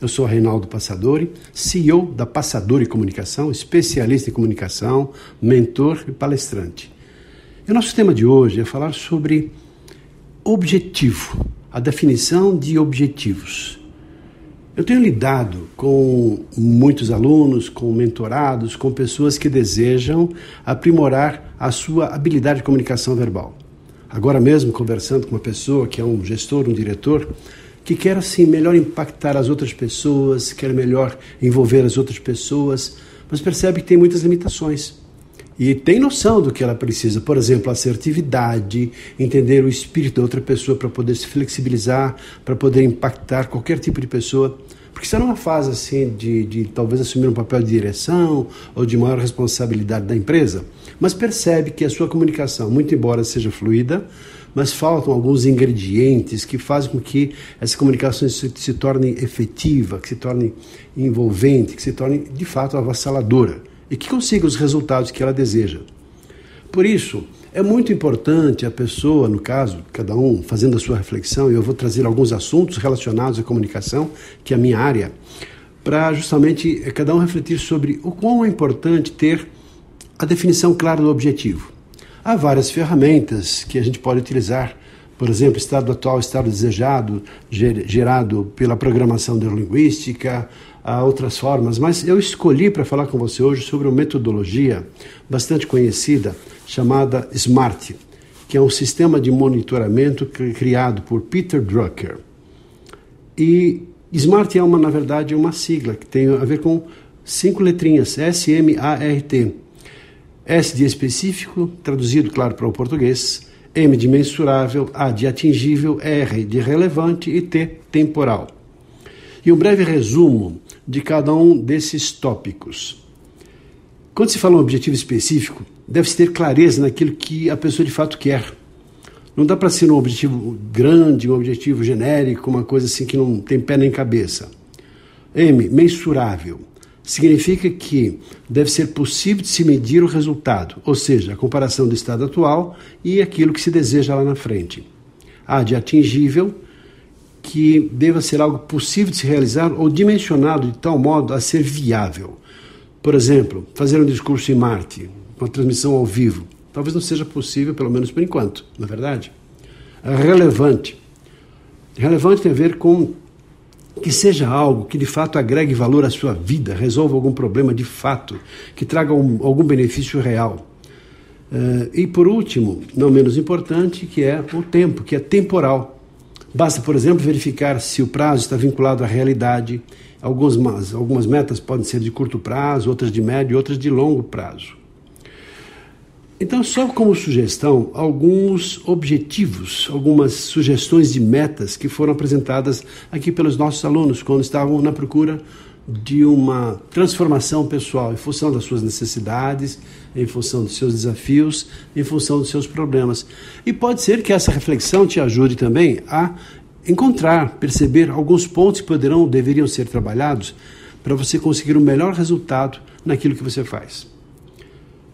Eu sou Reinaldo Passadori, CEO da Passadori Comunicação, especialista em comunicação, mentor e palestrante. E o nosso tema de hoje é falar sobre objetivo, a definição de objetivos. Eu tenho lidado com muitos alunos, com mentorados, com pessoas que desejam aprimorar a sua habilidade de comunicação verbal. Agora mesmo, conversando com uma pessoa que é um gestor, um diretor, que quer assim melhor impactar as outras pessoas, quer melhor envolver as outras pessoas, mas percebe que tem muitas limitações. E tem noção do que ela precisa, por exemplo, assertividade, entender o espírito da outra pessoa para poder se flexibilizar, para poder impactar qualquer tipo de pessoa. Porque está numa fase assim de, de talvez assumir um papel de direção ou de maior responsabilidade da empresa, mas percebe que a sua comunicação, muito embora seja fluida, mas faltam alguns ingredientes que fazem com que essa comunicação se, se torne efetiva, que se torne envolvente, que se torne de fato avassaladora e que consiga os resultados que ela deseja. Por isso, é muito importante a pessoa, no caso, cada um fazendo a sua reflexão, e eu vou trazer alguns assuntos relacionados à comunicação, que é a minha área, para justamente eh, cada um refletir sobre o quão é importante ter a definição clara do objetivo. Há várias ferramentas que a gente pode utilizar, por exemplo, estado atual, estado desejado, gerado pela programação neurolinguística, há outras formas, mas eu escolhi para falar com você hoje sobre uma metodologia bastante conhecida chamada SMART, que é um sistema de monitoramento criado por Peter Drucker. E SMART é uma, na verdade, uma sigla que tem a ver com cinco letrinhas, S-M-A-R-T S de específico, traduzido, claro, para o português, M de mensurável, A de atingível, R de relevante e T temporal. E um breve resumo de cada um desses tópicos. Quando se fala um objetivo específico, deve-se ter clareza naquilo que a pessoa de fato quer. Não dá para ser um objetivo grande, um objetivo genérico, uma coisa assim que não tem pé nem cabeça. M, mensurável significa que deve ser possível de se medir o resultado, ou seja, a comparação do estado atual e aquilo que se deseja lá na frente. A de atingível, que deva ser algo possível de se realizar ou dimensionado de tal modo a ser viável. Por exemplo, fazer um discurso em Marte, uma transmissão ao vivo, talvez não seja possível, pelo menos por enquanto, na é verdade. Relevante. Relevante tem a ver com que seja algo que de fato agregue valor à sua vida, resolva algum problema de fato, que traga um, algum benefício real. Uh, e por último, não menos importante, que é o tempo, que é temporal. Basta, por exemplo, verificar se o prazo está vinculado à realidade. Algumas, algumas metas podem ser de curto prazo, outras de médio, outras de longo prazo. Então, só como sugestão, alguns objetivos, algumas sugestões de metas que foram apresentadas aqui pelos nossos alunos quando estavam na procura de uma transformação pessoal em função das suas necessidades, em função dos seus desafios, em função dos seus problemas. E pode ser que essa reflexão te ajude também a encontrar, perceber alguns pontos que poderão, deveriam ser trabalhados para você conseguir o um melhor resultado naquilo que você faz.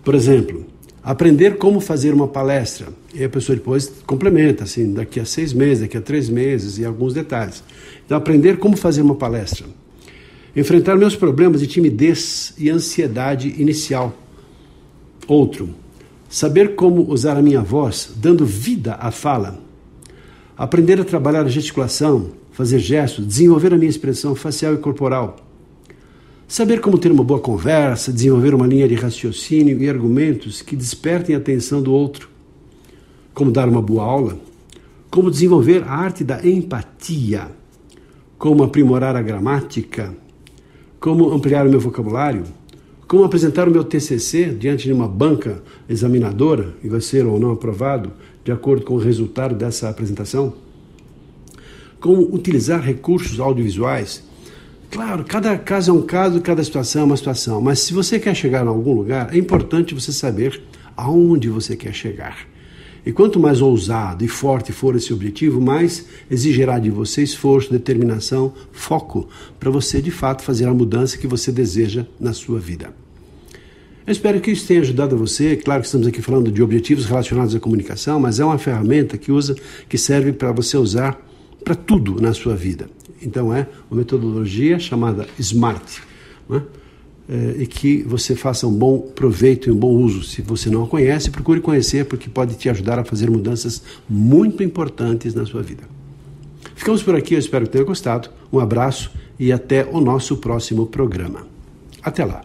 Por exemplo, aprender como fazer uma palestra. E a pessoa depois complementa, assim, daqui a seis meses, daqui a três meses, e alguns detalhes. Então, aprender como fazer uma palestra. Enfrentar meus problemas de timidez e ansiedade inicial. Outro, saber como usar a minha voz, dando vida à fala. Aprender a trabalhar a gesticulação, fazer gestos, desenvolver a minha expressão facial e corporal Saber como ter uma boa conversa, desenvolver uma linha de raciocínio e argumentos que despertem a atenção do outro. Como dar uma boa aula. Como desenvolver a arte da empatia. Como aprimorar a gramática. Como ampliar o meu vocabulário. Como apresentar o meu TCC diante de uma banca examinadora e vai ser ou não aprovado de acordo com o resultado dessa apresentação. Como utilizar recursos audiovisuais Claro, cada caso é um caso, cada situação é uma situação, mas se você quer chegar em algum lugar, é importante você saber aonde você quer chegar. E quanto mais ousado e forte for esse objetivo, mais exigirá de você esforço, determinação, foco para você de fato fazer a mudança que você deseja na sua vida. Eu espero que isso tenha ajudado você. Claro que estamos aqui falando de objetivos relacionados à comunicação, mas é uma ferramenta que usa, que serve para você usar para tudo na sua vida. Então é uma metodologia chamada SMART. Né? É, e que você faça um bom proveito e um bom uso. Se você não a conhece, procure conhecer, porque pode te ajudar a fazer mudanças muito importantes na sua vida. Ficamos por aqui, eu espero que tenha gostado. Um abraço e até o nosso próximo programa. Até lá.